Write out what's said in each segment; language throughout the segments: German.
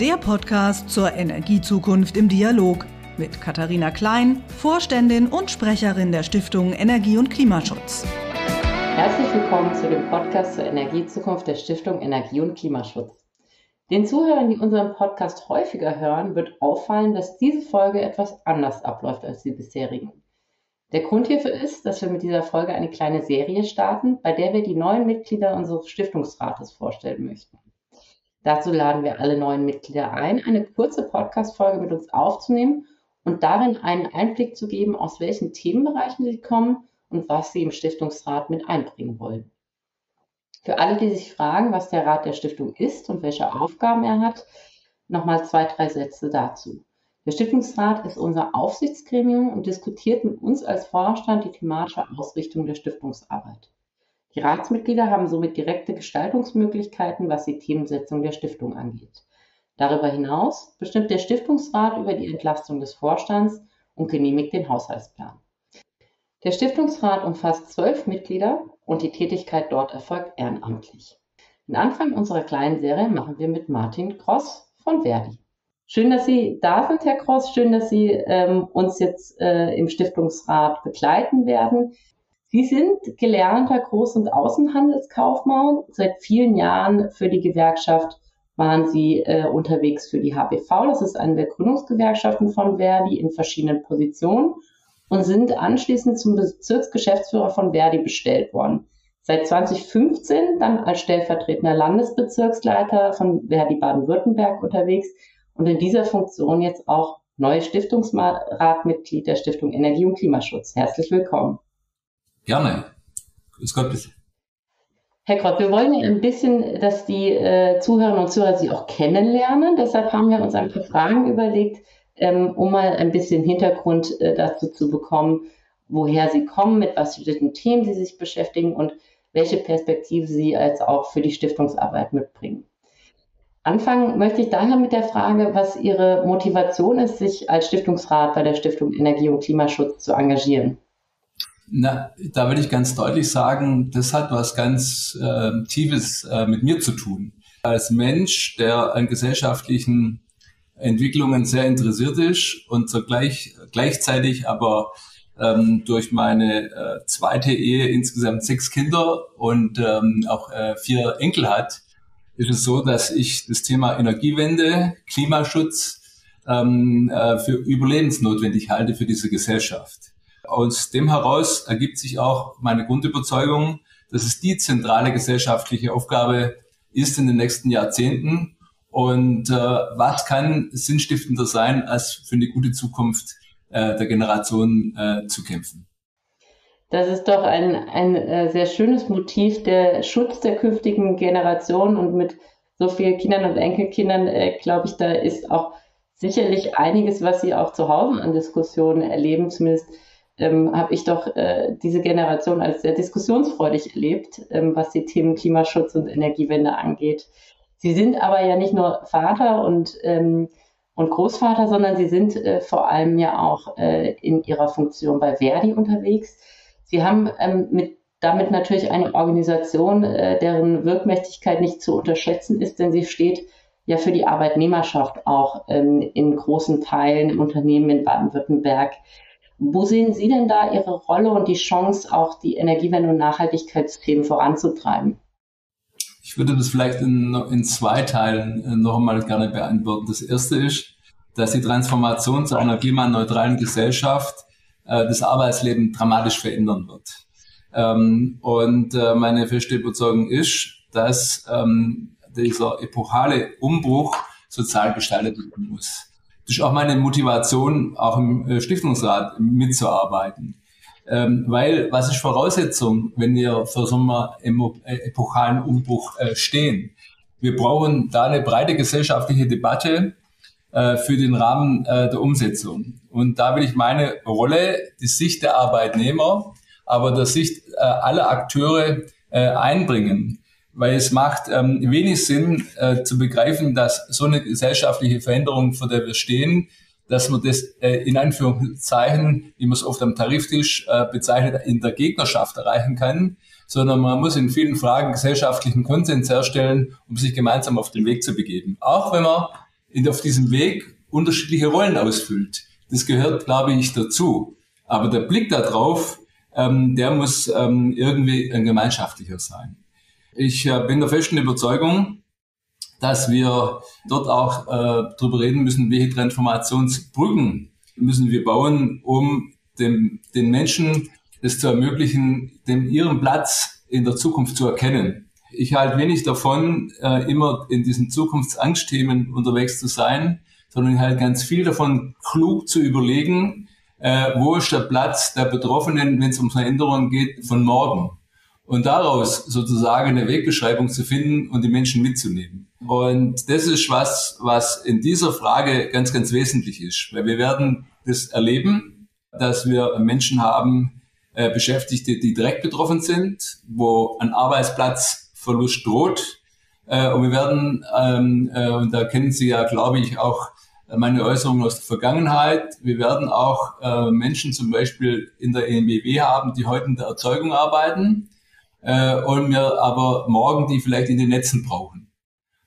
der Podcast zur Energiezukunft im Dialog mit Katharina Klein, Vorständin und Sprecherin der Stiftung Energie und Klimaschutz. Herzlich willkommen zu dem Podcast zur Energiezukunft der Stiftung Energie und Klimaschutz. Den Zuhörern, die unseren Podcast häufiger hören, wird auffallen, dass diese Folge etwas anders abläuft als die bisherigen. Der Grund hierfür ist, dass wir mit dieser Folge eine kleine Serie starten, bei der wir die neuen Mitglieder unseres Stiftungsrates vorstellen möchten. Dazu laden wir alle neuen Mitglieder ein, eine kurze Podcast-Folge mit uns aufzunehmen und darin einen Einblick zu geben, aus welchen Themenbereichen sie kommen und was sie im Stiftungsrat mit einbringen wollen. Für alle, die sich fragen, was der Rat der Stiftung ist und welche Aufgaben er hat, nochmal zwei, drei Sätze dazu. Der Stiftungsrat ist unser Aufsichtsgremium und diskutiert mit uns als Vorstand die thematische Ausrichtung der Stiftungsarbeit. Die Ratsmitglieder haben somit direkte Gestaltungsmöglichkeiten, was die Themensetzung der Stiftung angeht. Darüber hinaus bestimmt der Stiftungsrat über die Entlastung des Vorstands und genehmigt den Haushaltsplan. Der Stiftungsrat umfasst zwölf Mitglieder und die Tätigkeit dort erfolgt ehrenamtlich. Den Anfang unserer kleinen Serie machen wir mit Martin Cross von Verdi. Schön, dass Sie da sind, Herr Kross. Schön, dass Sie ähm, uns jetzt äh, im Stiftungsrat begleiten werden. Sie sind gelernter Groß- und Außenhandelskaufmann. Seit vielen Jahren für die Gewerkschaft waren Sie äh, unterwegs für die HBV. Das ist eine der Gründungsgewerkschaften von Verdi in verschiedenen Positionen und sind anschließend zum Bezirksgeschäftsführer von Verdi bestellt worden. Seit 2015 dann als stellvertretender Landesbezirksleiter von Verdi Baden-Württemberg unterwegs und in dieser Funktion jetzt auch neues Stiftungsratmitglied der Stiftung Energie und Klimaschutz. Herzlich willkommen. Gerne. Grüß Gott, bitte. Herr Grott, wir wollen ja ein bisschen, dass die äh, Zuhörerinnen und Zuhörer Sie auch kennenlernen. Deshalb haben wir uns ein paar Fragen überlegt, ähm, um mal ein bisschen Hintergrund äh, dazu zu bekommen, woher Sie kommen, mit was für Themen Sie sich beschäftigen und welche Perspektive Sie als auch für die Stiftungsarbeit mitbringen. Anfangen möchte ich daher mit der Frage, was Ihre Motivation ist, sich als Stiftungsrat bei der Stiftung Energie und Klimaschutz zu engagieren. Na, da will ich ganz deutlich sagen, das hat was ganz äh, Tiefes äh, mit mir zu tun. Als Mensch, der an gesellschaftlichen Entwicklungen sehr interessiert ist und zugleich gleichzeitig aber ähm, durch meine äh, zweite Ehe insgesamt sechs Kinder und ähm, auch äh, vier Enkel hat, ist es so, dass ich das Thema Energiewende, Klimaschutz ähm, äh, für überlebensnotwendig halte für diese Gesellschaft. Aus dem heraus ergibt sich auch meine Grundüberzeugung, dass es die zentrale gesellschaftliche Aufgabe ist in den nächsten Jahrzehnten. Und äh, was kann sinnstiftender sein, als für eine gute Zukunft äh, der Generation äh, zu kämpfen? Das ist doch ein, ein äh, sehr schönes Motiv, der Schutz der künftigen Generation und mit so vielen Kindern und Enkelkindern, äh, glaube ich, da ist auch sicherlich einiges, was Sie auch zu Hause an Diskussionen erleben. Zumindest ähm, habe ich doch äh, diese Generation als sehr diskussionsfreudig erlebt, ähm, was die Themen Klimaschutz und Energiewende angeht. Sie sind aber ja nicht nur Vater und, ähm, und Großvater, sondern Sie sind äh, vor allem ja auch äh, in Ihrer Funktion bei Verdi unterwegs. Sie haben ähm, mit, damit natürlich eine Organisation, äh, deren Wirkmächtigkeit nicht zu unterschätzen ist, denn sie steht ja für die Arbeitnehmerschaft auch ähm, in großen Teilen im Unternehmen in Baden-Württemberg. Wo sehen Sie denn da Ihre Rolle und die Chance, auch die Energiewende und Nachhaltigkeitsthemen voranzutreiben? Ich würde das vielleicht in, in zwei Teilen äh, noch einmal gerne beantworten. Das erste ist, dass die Transformation zu einer klimaneutralen Gesellschaft äh, das Arbeitsleben dramatisch verändern wird. Ähm, und äh, meine feste Überzeugung ist, dass ähm, dieser epochale Umbruch sozial gestaltet werden muss. Das ist auch meine Motivation, auch im äh, Stiftungsrat mitzuarbeiten. Ähm, weil, was ist Voraussetzung, wenn wir für so einen äh, epochalen Umbruch äh, stehen? Wir brauchen da eine breite gesellschaftliche Debatte, äh, für den Rahmen äh, der Umsetzung. Und da will ich meine Rolle, die Sicht der Arbeitnehmer, aber der Sicht äh, aller Akteure einbringen. Weil es macht ähm, wenig Sinn äh, zu begreifen, dass so eine gesellschaftliche Veränderung, vor der wir stehen, dass man das äh, in Anführungszeichen, wie man es oft am Tariftisch äh, bezeichnet, in der Gegnerschaft erreichen kann, sondern man muss in vielen Fragen gesellschaftlichen Konsens herstellen, um sich gemeinsam auf den Weg zu begeben. Auch wenn man in, auf diesem Weg unterschiedliche Rollen ausfüllt. Das gehört, glaube ich, dazu. Aber der Blick darauf, ähm, der muss ähm, irgendwie ein gemeinschaftlicher sein. Ich äh, bin der festen Überzeugung, dass wir dort auch äh, darüber reden müssen, welche Transformationsbrücken müssen wir bauen, um dem, den Menschen es zu ermöglichen, den ihren Platz in der Zukunft zu erkennen. Ich halte wenig davon, äh, immer in diesen Zukunftsangstthemen unterwegs zu sein, sondern ich halte ganz viel davon, klug zu überlegen, äh, wo ist der Platz der Betroffenen, wenn es um Veränderungen geht, von morgen. Und daraus sozusagen eine Wegbeschreibung zu finden und die Menschen mitzunehmen. Und das ist was, was in dieser Frage ganz, ganz wesentlich ist, weil wir werden das erleben, dass wir Menschen haben, äh, Beschäftigte, die direkt betroffen sind, wo ein Arbeitsplatzverlust droht. Äh, und wir werden, ähm, äh, und da kennen Sie ja, glaube ich, auch meine Äußerungen aus der Vergangenheit. Wir werden auch äh, Menschen zum Beispiel in der EMBW haben, die heute in der Erzeugung arbeiten äh, und wir aber morgen die vielleicht in den Netzen brauchen.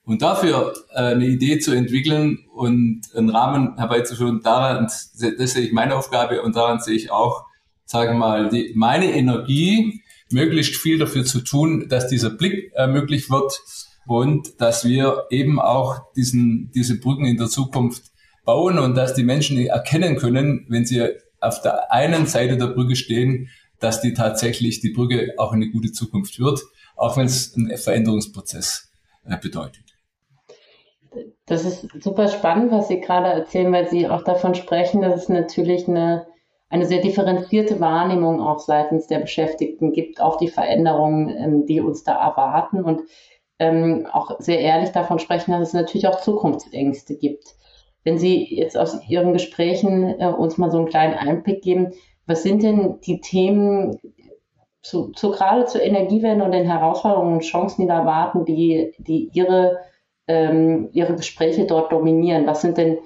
Und dafür äh, eine Idee zu entwickeln und einen Rahmen herbeizuführen, daran, das sehe ich meine Aufgabe und daran sehe ich auch, sagen wir mal, die, meine Energie, möglichst viel dafür zu tun, dass dieser Blick äh, möglich wird und dass wir eben auch diesen, diese Brücken in der Zukunft bauen und dass die Menschen erkennen können, wenn sie auf der einen Seite der Brücke stehen, dass die tatsächlich die Brücke auch eine gute Zukunft wird, auch wenn es einen Veränderungsprozess äh, bedeutet. Das ist super spannend, was Sie gerade erzählen, weil Sie auch davon sprechen, dass es natürlich eine, eine sehr differenzierte Wahrnehmung auch seitens der Beschäftigten gibt auf die Veränderungen, ähm, die uns da erwarten und ähm, auch sehr ehrlich davon sprechen, dass es natürlich auch Zukunftsängste gibt. Wenn Sie jetzt aus Ihren Gesprächen äh, uns mal so einen kleinen Einblick geben, was sind denn die Themen zu, zu gerade zur Energiewende und den Herausforderungen und Chancen, die da warten, die, die Ihre, ähm, Ihre Gespräche dort dominieren? Was sind denn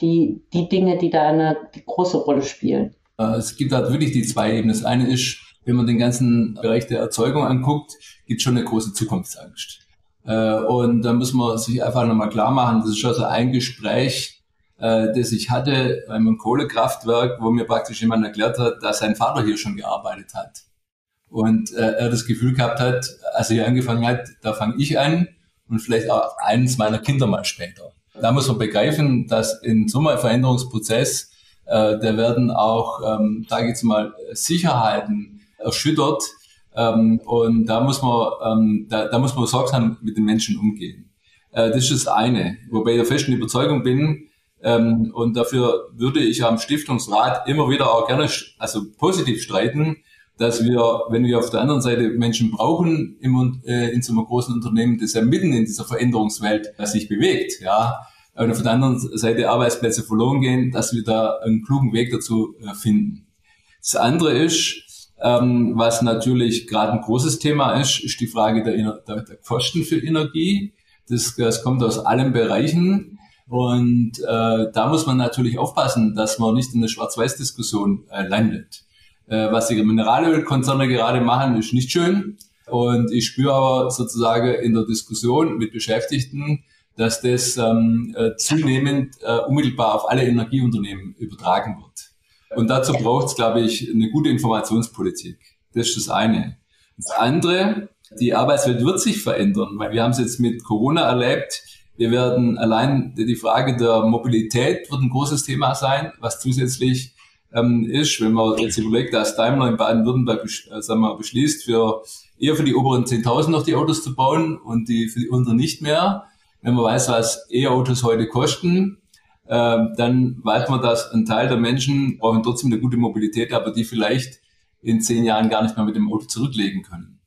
die, die Dinge, die da eine die große Rolle spielen? Äh, es gibt halt wirklich die zwei Ebenen. Das eine ist, wenn man den ganzen Bereich der Erzeugung anguckt, gibt es schon eine große Zukunftsangst. Äh, und da muss man sich einfach nochmal klar machen, das ist also ein Gespräch, äh, das ich hatte bei einem Kohlekraftwerk, wo mir praktisch jemand erklärt hat, dass sein Vater hier schon gearbeitet hat. Und äh, er das Gefühl gehabt hat, als er hier angefangen hat, da fange ich an und vielleicht auch eines meiner Kinder mal später. Da muss man begreifen, dass in so einem Veränderungsprozess, äh, da werden auch, ähm, ich jetzt mal, Sicherheiten erschüttert. Ähm, und da muss man, ähm, da, da muss man sorgsam mit den Menschen umgehen. Äh, das ist das eine. Wobei ich der festen Überzeugung bin, ähm, und dafür würde ich am Stiftungsrat immer wieder auch gerne, also positiv streiten, dass wir, wenn wir auf der anderen Seite Menschen brauchen im, äh, in so einem großen Unternehmen, das ja mitten in dieser Veränderungswelt sich bewegt, ja, und auf der anderen Seite Arbeitsplätze verloren gehen, dass wir da einen klugen Weg dazu äh, finden. Das andere ist, ähm, was natürlich gerade ein großes Thema ist, ist die Frage der, der, der Kosten für Energie. Das, das kommt aus allen Bereichen. Und äh, da muss man natürlich aufpassen, dass man nicht in eine Schwarz-Weiß-Diskussion äh, landet. Äh, was die Mineralölkonzerne gerade machen, ist nicht schön. Und ich spüre aber sozusagen in der Diskussion mit Beschäftigten, dass das ähm, äh, zunehmend äh, unmittelbar auf alle Energieunternehmen übertragen wird. Und dazu braucht es, glaube ich, eine gute Informationspolitik. Das ist das eine. Das andere, die Arbeitswelt wird sich verändern, weil wir haben es jetzt mit Corona erlebt wir werden allein die Frage der Mobilität wird ein großes Thema sein, was zusätzlich ähm, ist, wenn man jetzt überlegt, dass Daimler in Baden-Württemberg äh, sagen wir, beschließt, für eher für die oberen 10.000 noch die Autos zu bauen und die für die unteren nicht mehr. Wenn man weiß, was E-Autos heute kosten, äh, dann weiß man, dass ein Teil der Menschen brauchen trotzdem eine gute Mobilität, aber die vielleicht in zehn Jahren gar nicht mehr mit dem Auto zurücklegen können.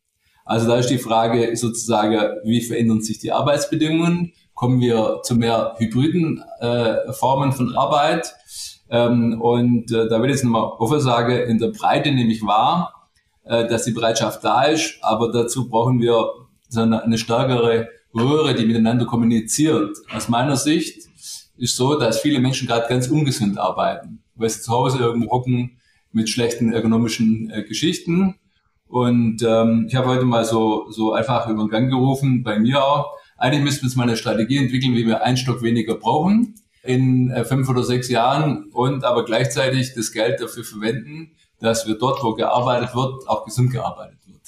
Also da ist die Frage sozusagen, wie verändern sich die Arbeitsbedingungen? Kommen wir zu mehr hybriden äh, Formen von Arbeit. Ähm, und äh, da will ich jetzt nochmal offen sagen, in der Breite nehme ich wahr, äh, dass die Bereitschaft da ist, aber dazu brauchen wir so eine, eine stärkere Röhre, die miteinander kommuniziert. Aus meiner Sicht ist so, dass viele Menschen gerade ganz ungesund arbeiten, weil sie zu Hause irgendwo hocken mit schlechten ergonomischen äh, Geschichten. Und ähm, ich habe heute mal so, so einfach über den Gang gerufen, bei mir auch, eigentlich müssten wir jetzt mal eine Strategie entwickeln, wie wir einen Stock weniger brauchen in äh, fünf oder sechs Jahren und aber gleichzeitig das Geld dafür verwenden, dass wir dort, wo gearbeitet wird, auch gesund gearbeitet wird.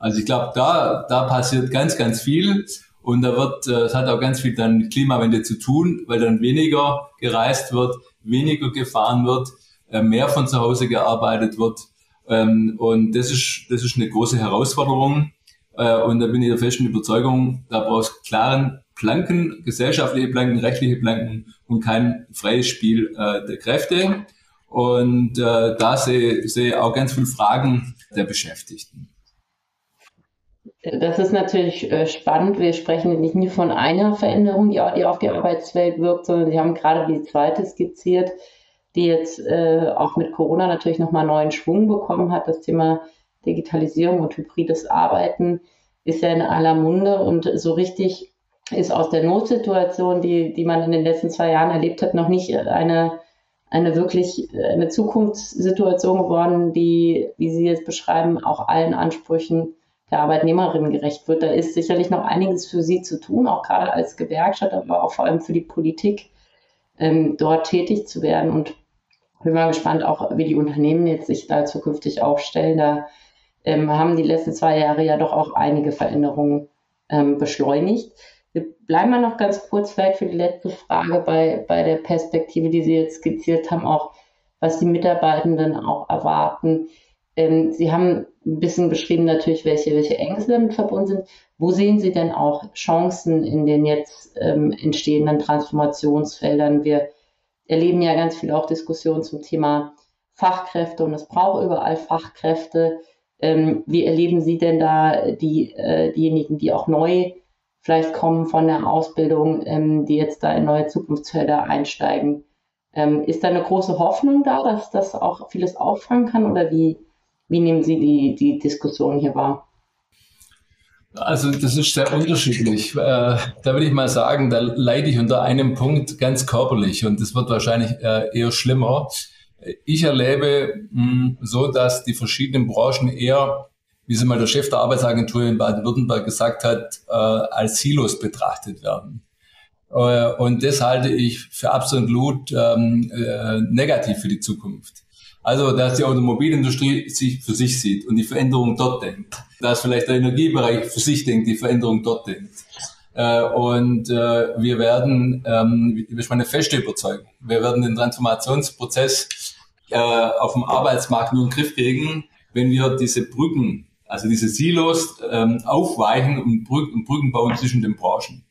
Also ich glaube, da, da passiert ganz, ganz viel und da wird, äh, es hat auch ganz viel dann mit Klimawende zu tun, weil dann weniger gereist wird, weniger gefahren wird, äh, mehr von zu Hause gearbeitet wird. Ähm, und das ist, das ist eine große Herausforderung. Äh, und da bin ich der festen Überzeugung, da brauchst klaren Planken, gesellschaftliche Planken, rechtliche Planken und kein freies Spiel der Kräfte. Und da sehe, ich auch ganz viele Fragen der Beschäftigten. Das ist natürlich äh, spannend. Wir sprechen nicht nur von einer Veränderung, die, auf die Arbeitswelt wirkt, sondern Sie haben gerade die zweite skizziert, die jetzt äh, auch mit Corona natürlich nochmal neuen Schwung bekommen hat. Das Thema Digitalisierung und hybrides Arbeiten ist ja in aller Munde und so richtig ist aus der Notsituation, die, die man in den letzten zwei Jahren erlebt hat, noch nicht eine, eine wirklich eine Zukunftssituation geworden, die, wie Sie jetzt beschreiben, auch allen Ansprüchen der Arbeitnehmerinnen gerecht wird. Da ist sicherlich noch einiges für Sie zu tun, auch gerade als Gewerkschaft, aber auch vor allem für die Politik, ähm, dort tätig zu werden. Und bin mal gespannt, auch wie die Unternehmen jetzt sich da zukünftig aufstellen. Da ähm, haben die letzten zwei Jahre ja doch auch einige Veränderungen ähm, beschleunigt. Wir bleiben mal noch ganz kurz vielleicht für die letzte Frage bei, bei der Perspektive, die Sie jetzt skizziert haben, auch was die Mitarbeitenden auch erwarten. Ähm, Sie haben ein bisschen beschrieben natürlich, welche, welche Ängste damit verbunden sind. Wo sehen Sie denn auch Chancen in den jetzt ähm, entstehenden Transformationsfeldern? Wir erleben ja ganz viel auch Diskussionen zum Thema Fachkräfte und es braucht überall Fachkräfte. Ähm, wie erleben Sie denn da die, äh, diejenigen, die auch neu vielleicht kommen von der Ausbildung, ähm, die jetzt da in neue Zukunftsfelder einsteigen? Ähm, ist da eine große Hoffnung da, dass das auch vieles auffangen kann oder wie, wie nehmen Sie die, die Diskussion hier wahr? Also das ist sehr unterschiedlich. Äh, da würde ich mal sagen, da leide ich unter einem Punkt ganz körperlich und das wird wahrscheinlich äh, eher schlimmer. Ich erlebe mh, hm, so, dass die verschiedenen Branchen eher, wie es mal der Chef der Arbeitsagentur in Baden-Württemberg gesagt hat, äh, als Silos betrachtet werden. Äh, und das halte ich für absolut ähm, äh, negativ für die Zukunft. Also, dass die Automobilindustrie sich für sich sieht und die Veränderung dort denkt. Dass vielleicht der Energiebereich für sich denkt, die Veränderung dort denkt. Äh, und äh, wir werden, ähm, das meine feste Überzeugung, wir werden den Transformationsprozess äh, auf dem Arbeitsmarkt nur in den Griff kriegen, wenn wir diese Brücken, also diese Silos ähm, aufweichen und Brücken, Brücken bauen zwischen den Branchen.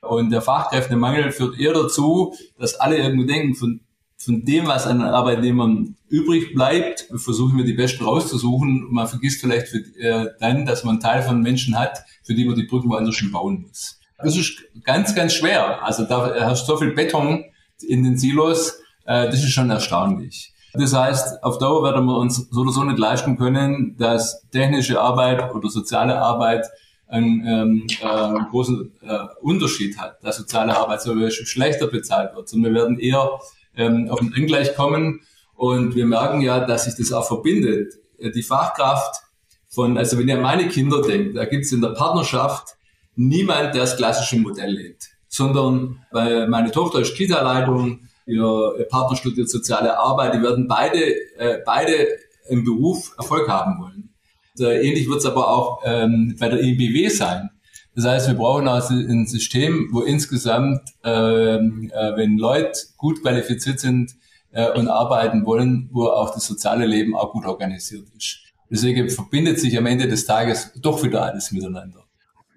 Und der Fachkräftemangel führt eher dazu, dass alle irgendwie denken, von von dem, was an Arbeitnehmern übrig bleibt, versuchen wir die Besten rauszusuchen. Man vergisst vielleicht für, äh, dann, dass man einen Teil von Menschen hat, für die man die Brücken woanders schon bauen muss. Das ist ganz, ganz schwer. Also da hast du so viel Beton in den Silos, äh, das ist schon erstaunlich. Das heißt, auf Dauer werden wir uns so oder so nicht leisten können, dass technische Arbeit oder soziale Arbeit einen ähm, äh, großen äh, Unterschied hat, dass soziale Arbeit so schlechter bezahlt wird, sondern wir werden eher ähm, auf ein Angleich kommen. Und wir merken ja, dass sich das auch verbindet. Äh, die Fachkraft von, also wenn ihr an meine Kinder denkt, da gibt es in der Partnerschaft niemand, der das klassische Modell lebt, sondern weil meine Tochter ist Kita-Leitung, ihr Partner studiert soziale Arbeit, die werden beide, äh, beide im Beruf Erfolg haben wollen. Also ähnlich wird es aber auch ähm, bei der IBW sein. Das heißt, wir brauchen also ein System, wo insgesamt, ähm, äh, wenn Leute gut qualifiziert sind äh, und arbeiten wollen, wo auch das soziale Leben auch gut organisiert ist. Deswegen verbindet sich am Ende des Tages doch wieder alles miteinander.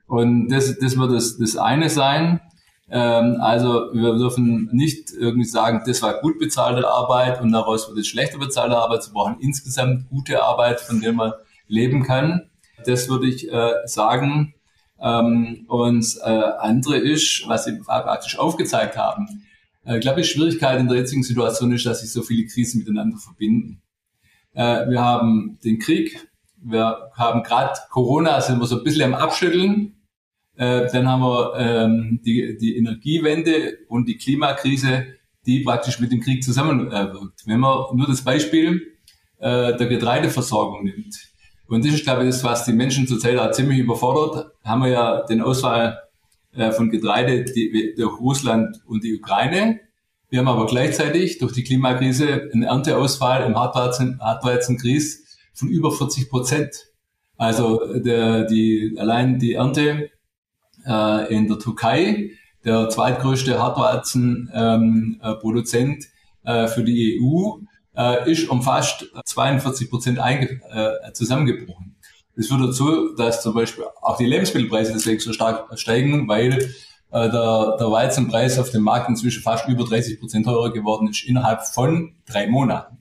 Und das, das wird das, das eine sein. Ähm, also wir dürfen nicht irgendwie sagen, das war gut bezahlte Arbeit und daraus wird es schlechter bezahlte Arbeit. Wir brauchen insgesamt gute Arbeit, von der man leben kann. Das würde ich äh, sagen. Ähm, und äh, andere ist, was sie praktisch aufgezeigt haben, äh, ich glaube, die Schwierigkeit in der jetzigen Situation ist, dass sich so viele Krisen miteinander verbinden. Äh, wir haben den Krieg, wir haben gerade Corona, sind wir so ein bisschen am Abschütteln. Äh, dann haben wir ähm, die, die Energiewende und die Klimakrise, die praktisch mit dem Krieg zusammenwirkt. Wenn man nur das Beispiel äh, der Getreideversorgung nimmt. Und das ist, glaube ich, das, was die Menschen zurzeit auch ziemlich überfordert. Haben wir ja den Ausfall äh, von Getreide die, durch Russland und die Ukraine. Wir haben aber gleichzeitig durch die Klimakrise einen Ernteausfall im Hartweizen, Hartweizengrieß von über 40 Prozent. Also der, die, allein die Ernte äh, in der Türkei, der zweitgrößte Hartweizenproduzent ähm, äh, für die EU, äh, ist um fast 42 Prozent äh, zusammengebrochen. Das führt dazu, dass zum Beispiel auch die Lebensmittelpreise deswegen so stark steigen, weil äh, der, der Weizenpreis auf dem Markt inzwischen fast über 30 Prozent teurer geworden ist innerhalb von drei Monaten.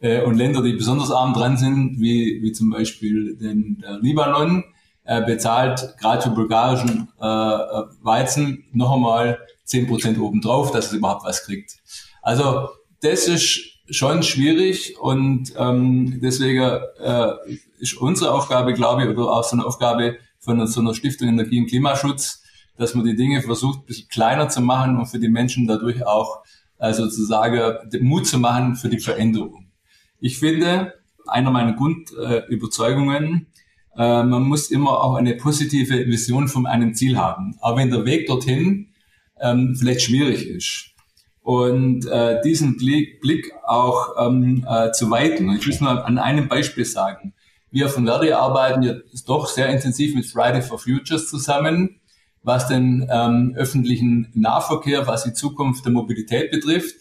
Äh, und Länder, die besonders arm dran sind, wie, wie zum Beispiel den, der Libanon, äh, bezahlt gerade für bulgarischen äh, äh Weizen noch einmal 10 Prozent obendrauf, dass es überhaupt was kriegt. Also das ist schon schwierig und ähm, deswegen äh, ist unsere Aufgabe, glaube ich, oder auch so eine Aufgabe von so einer Stiftung Energie und Klimaschutz, dass man die Dinge versucht, ein bisschen kleiner zu machen und für die Menschen dadurch auch äh, sozusagen Mut zu machen für die Veränderung. Ich finde, einer meiner Grundüberzeugungen, äh, man muss immer auch eine positive Vision von einem Ziel haben, auch wenn der Weg dorthin ähm, vielleicht schwierig ist und äh, diesen Blick, Blick auch ähm, äh, zu weiten. Ich es nur an einem Beispiel sagen. Wir von Verdi arbeiten jetzt doch sehr intensiv mit Friday for Futures zusammen, was den ähm, öffentlichen Nahverkehr, was die Zukunft der Mobilität betrifft.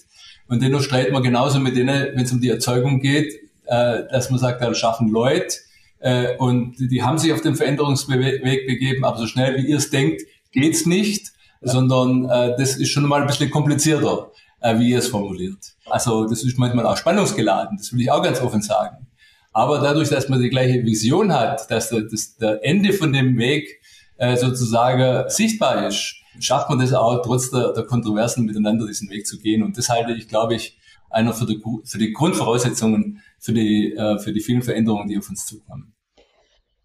Und dennoch streiten wir genauso mit denen, wenn es um die Erzeugung geht, äh, dass man sagt, da schaffen Leute äh, und die haben sich auf den Veränderungsweg begeben, aber so schnell wie ihr es denkt, geht's nicht sondern äh, das ist schon mal ein bisschen komplizierter, äh, wie ihr es formuliert. Also das ist manchmal auch spannungsgeladen, das will ich auch ganz offen sagen. Aber dadurch, dass man die gleiche Vision hat, dass der, das, der Ende von dem Weg äh, sozusagen sichtbar ist, schafft man das auch trotz der, der Kontroversen miteinander diesen Weg zu gehen. Und das halte ich, glaube ich, einer für die, für die Grundvoraussetzungen für die, äh, für die vielen Veränderungen, die auf uns zukommen.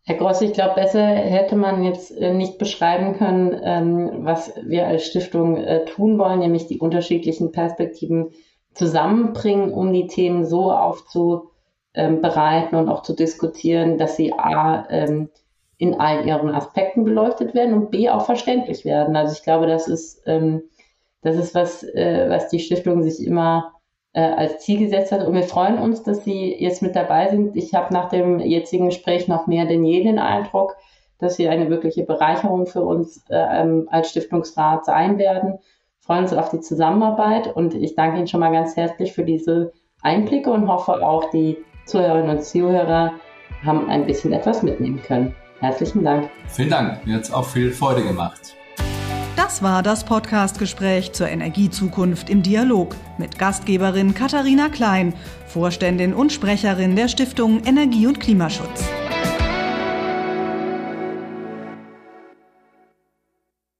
Herr Gross, ich glaube, besser hätte man jetzt äh, nicht beschreiben können, ähm, was wir als Stiftung äh, tun wollen, nämlich die unterschiedlichen Perspektiven zusammenbringen, um die Themen so aufzubereiten und auch zu diskutieren, dass sie A, ähm, in all ihren Aspekten beleuchtet werden und B, auch verständlich werden. Also ich glaube, das ist, ähm, das ist was, was die Stiftung sich immer äh, als Ziel gesetzt hat. Und wir freuen uns, dass Sie jetzt mit dabei sind. Ich habe nach dem jetzigen Gespräch noch mehr denn je den Eindruck, dass Sie eine wirkliche Bereicherung für uns äh, ähm, als Stiftungsrat sein werden. Wir freuen uns auf die Zusammenarbeit und ich danke Ihnen schon mal ganz herzlich für diese Einblicke und hoffe auch, die Zuhörerinnen und Zuhörer haben ein bisschen etwas mitnehmen können. Herzlichen Dank. Vielen Dank. Mir hat es auch viel Freude gemacht. Das war das Podcastgespräch zur Energiezukunft im Dialog mit Gastgeberin Katharina Klein, Vorständin und Sprecherin der Stiftung Energie und Klimaschutz.